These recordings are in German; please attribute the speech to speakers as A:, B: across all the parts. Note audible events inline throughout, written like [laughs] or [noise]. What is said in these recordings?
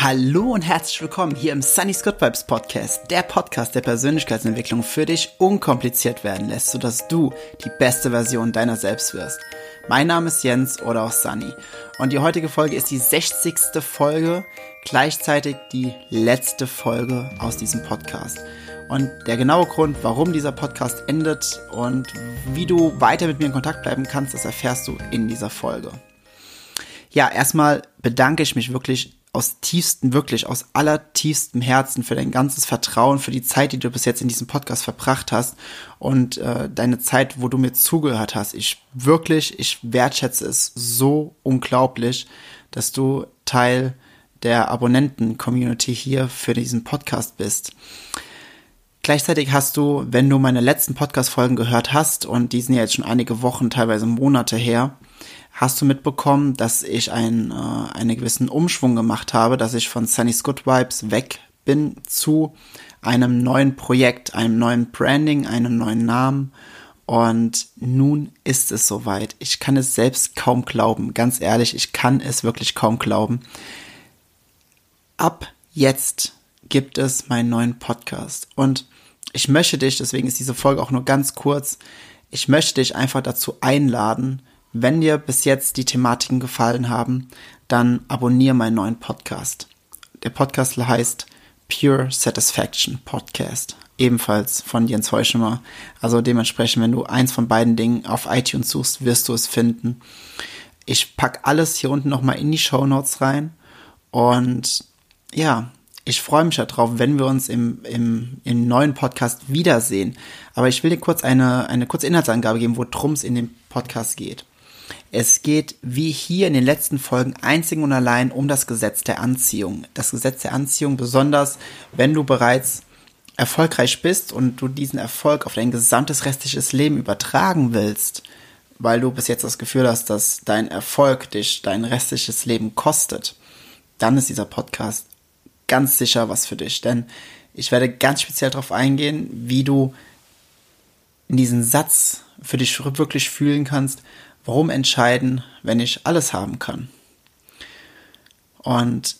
A: Hallo und herzlich willkommen hier im Sunny Scott Vibes Podcast, der Podcast der Persönlichkeitsentwicklung für dich unkompliziert werden lässt, sodass du die beste Version deiner selbst wirst. Mein Name ist Jens oder auch Sunny und die heutige Folge ist die 60. Folge, gleichzeitig die letzte Folge aus diesem Podcast. Und der genaue Grund, warum dieser Podcast endet und wie du weiter mit mir in Kontakt bleiben kannst, das erfährst du in dieser Folge. Ja, erstmal bedanke ich mich wirklich aus tiefstem, wirklich aus allertiefstem Herzen für dein ganzes Vertrauen, für die Zeit, die du bis jetzt in diesem Podcast verbracht hast und äh, deine Zeit, wo du mir zugehört hast. Ich wirklich, ich wertschätze es so unglaublich, dass du Teil der Abonnenten-Community hier für diesen Podcast bist. Gleichzeitig hast du, wenn du meine letzten Podcast-Folgen gehört hast, und die sind ja jetzt schon einige Wochen, teilweise Monate her, hast du mitbekommen, dass ich ein, äh, einen gewissen Umschwung gemacht habe, dass ich von Sunny's Good Vibes weg bin zu einem neuen Projekt, einem neuen Branding, einem neuen Namen. Und nun ist es soweit. Ich kann es selbst kaum glauben. Ganz ehrlich, ich kann es wirklich kaum glauben. Ab jetzt gibt es meinen neuen Podcast. Und ich möchte dich, deswegen ist diese Folge auch nur ganz kurz, ich möchte dich einfach dazu einladen, wenn dir bis jetzt die Thematiken gefallen haben, dann abonniere meinen neuen Podcast. Der Podcast heißt Pure Satisfaction Podcast. Ebenfalls von Jens Heuschemer. Also dementsprechend, wenn du eins von beiden Dingen auf iTunes suchst, wirst du es finden. Ich pack alles hier unten nochmal in die Show Notes rein. Und ja, ich freue mich darauf, wenn wir uns im, im, im neuen Podcast wiedersehen. Aber ich will dir kurz eine, eine kurze Inhaltsangabe geben, worum es in dem Podcast geht. Es geht wie hier in den letzten Folgen einzig und allein um das Gesetz der Anziehung. Das Gesetz der Anziehung besonders, wenn du bereits erfolgreich bist und du diesen Erfolg auf dein gesamtes restliches Leben übertragen willst, weil du bis jetzt das Gefühl hast, dass dein Erfolg dich dein restliches Leben kostet, dann ist dieser Podcast ganz sicher was für dich. Denn ich werde ganz speziell darauf eingehen, wie du in diesen Satz für dich wirklich fühlen kannst, Warum entscheiden, wenn ich alles haben kann? Und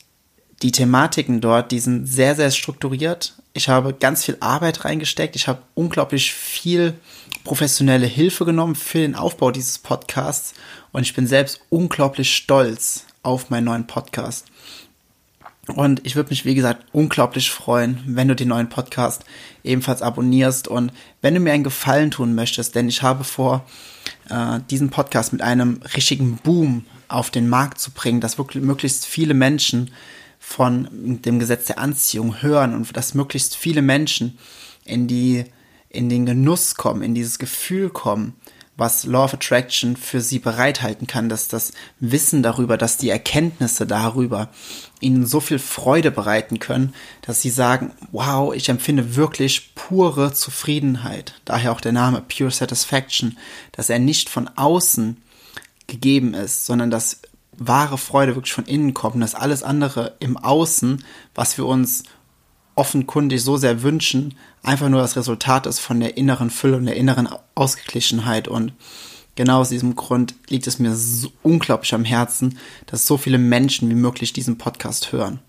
A: die Thematiken dort, die sind sehr, sehr strukturiert. Ich habe ganz viel Arbeit reingesteckt. Ich habe unglaublich viel professionelle Hilfe genommen für den Aufbau dieses Podcasts. Und ich bin selbst unglaublich stolz auf meinen neuen Podcast. Und ich würde mich, wie gesagt, unglaublich freuen, wenn du den neuen Podcast ebenfalls abonnierst und wenn du mir einen Gefallen tun möchtest, denn ich habe vor, äh, diesen Podcast mit einem richtigen Boom auf den Markt zu bringen, dass wirklich möglichst viele Menschen von dem Gesetz der Anziehung hören und dass möglichst viele Menschen in die in den Genuss kommen, in dieses Gefühl kommen, was Law of Attraction für sie bereithalten kann, dass das Wissen darüber, dass die Erkenntnisse darüber ihnen so viel Freude bereiten können, dass sie sagen, wow, ich empfinde wirklich pure Zufriedenheit. Daher auch der Name Pure Satisfaction, dass er nicht von außen gegeben ist, sondern dass wahre Freude wirklich von innen kommt, dass alles andere im Außen, was wir uns offenkundig so sehr wünschen, einfach nur das Resultat ist von der inneren Fülle und der inneren Ausgeglichenheit. Und genau aus diesem Grund liegt es mir so unglaublich am Herzen, dass so viele Menschen wie möglich diesen Podcast hören.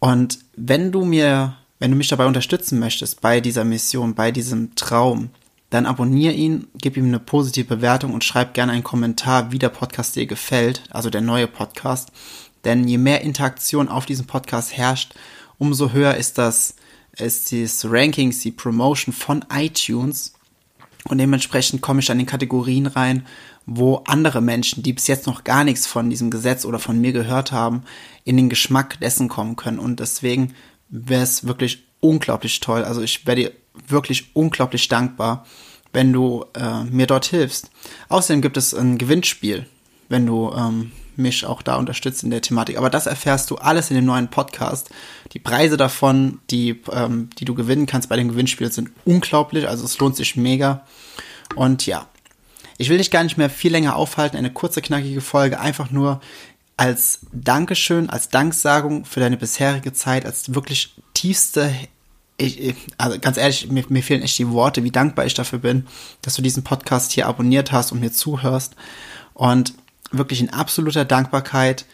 A: Und wenn du mir, wenn du mich dabei unterstützen möchtest, bei dieser Mission, bei diesem Traum, dann abonniere ihn, gib ihm eine positive Bewertung und schreib gerne einen Kommentar, wie der Podcast dir gefällt, also der neue Podcast. Denn je mehr Interaktion auf diesem Podcast herrscht, umso höher ist das, ist das Ranking, die Promotion von iTunes. Und dementsprechend komme ich an den Kategorien rein, wo andere Menschen, die bis jetzt noch gar nichts von diesem Gesetz oder von mir gehört haben, in den Geschmack dessen kommen können. Und deswegen wäre es wirklich unglaublich toll. Also ich wäre dir wirklich unglaublich dankbar, wenn du äh, mir dort hilfst. Außerdem gibt es ein Gewinnspiel, wenn du ähm, mich auch da unterstützt in der Thematik. Aber das erfährst du alles in dem neuen Podcast. Die Preise davon, die, ähm, die du gewinnen kannst bei dem Gewinnspiel, sind unglaublich. Also es lohnt sich mega. Und ja, ich will dich gar nicht mehr viel länger aufhalten. Eine kurze, knackige Folge. Einfach nur als Dankeschön, als Danksagung für deine bisherige Zeit, als wirklich tiefste ich, also ganz ehrlich, mir, mir, fehlen echt die Worte, wie dankbar ich dafür bin, dass du diesen Podcast hier abonniert hast und mir zuhörst. Und wirklich in absoluter Dankbarkeit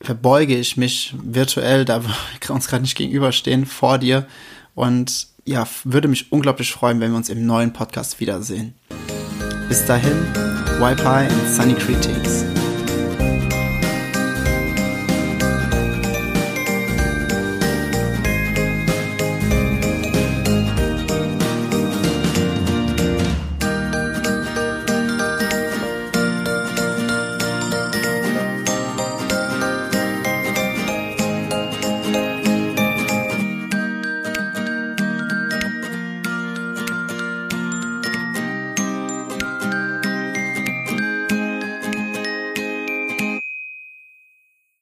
A: verbeuge ich mich virtuell, da wir [laughs] uns gerade nicht gegenüberstehen, vor dir und ja, würde mich unglaublich freuen, wenn wir uns im neuen Podcast wiedersehen. Bis dahin, Wi-Fi and Sunny Critiques.